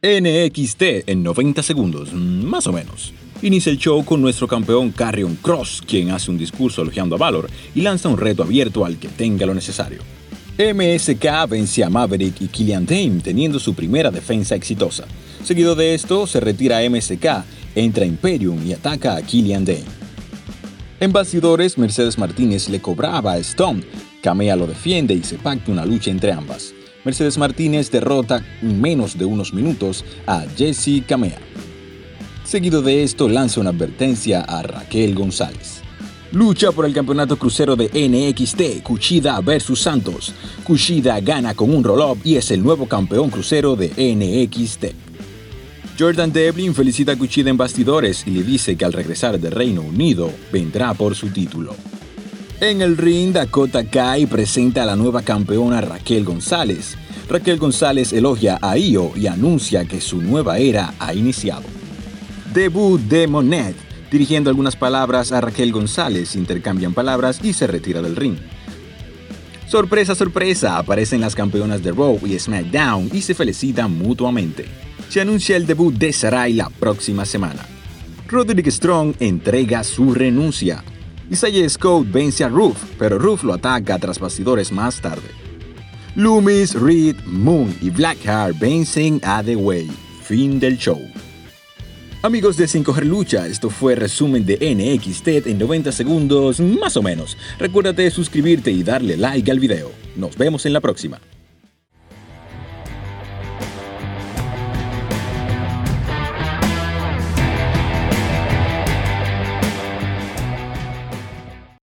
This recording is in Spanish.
NXT en 90 segundos, más o menos. Inicia el show con nuestro campeón Carrion Cross, quien hace un discurso elogiando a Valor y lanza un reto abierto al que tenga lo necesario. MSK vence a Maverick y Killian Dane teniendo su primera defensa exitosa. Seguido de esto, se retira MSK, entra Imperium y ataca a Killian Dane. En bastidores, Mercedes Martínez le cobraba a Stone, Kamea lo defiende y se pacta una lucha entre ambas. Mercedes Martínez derrota en menos de unos minutos a Jesse Kamea. Seguido de esto, lanza una advertencia a Raquel González. Lucha por el campeonato crucero de NXT, Kushida vs Santos. Kushida gana con un roll-up y es el nuevo campeón crucero de NXT. Jordan Devlin felicita a Kushida en bastidores y le dice que al regresar de Reino Unido vendrá por su título. En el ring, Dakota Kai presenta a la nueva campeona Raquel González. Raquel González elogia a Io y anuncia que su nueva era ha iniciado. Debut de Monette Dirigiendo algunas palabras a Raquel González, intercambian palabras y se retira del ring. Sorpresa, sorpresa, aparecen las campeonas de Raw y SmackDown y se felicitan mutuamente. Se anuncia el debut de Sarai la próxima semana. Roderick Strong entrega su renuncia. Isaiah Scott vence a Roof, pero Roof lo ataca tras bastidores más tarde. Loomis, Reed, Moon y Blackheart vencen a The Way. Fin del show. Amigos de Sin Coger Lucha, esto fue resumen de NXT en 90 segundos, más o menos. Recuérdate suscribirte y darle like al video. Nos vemos en la próxima.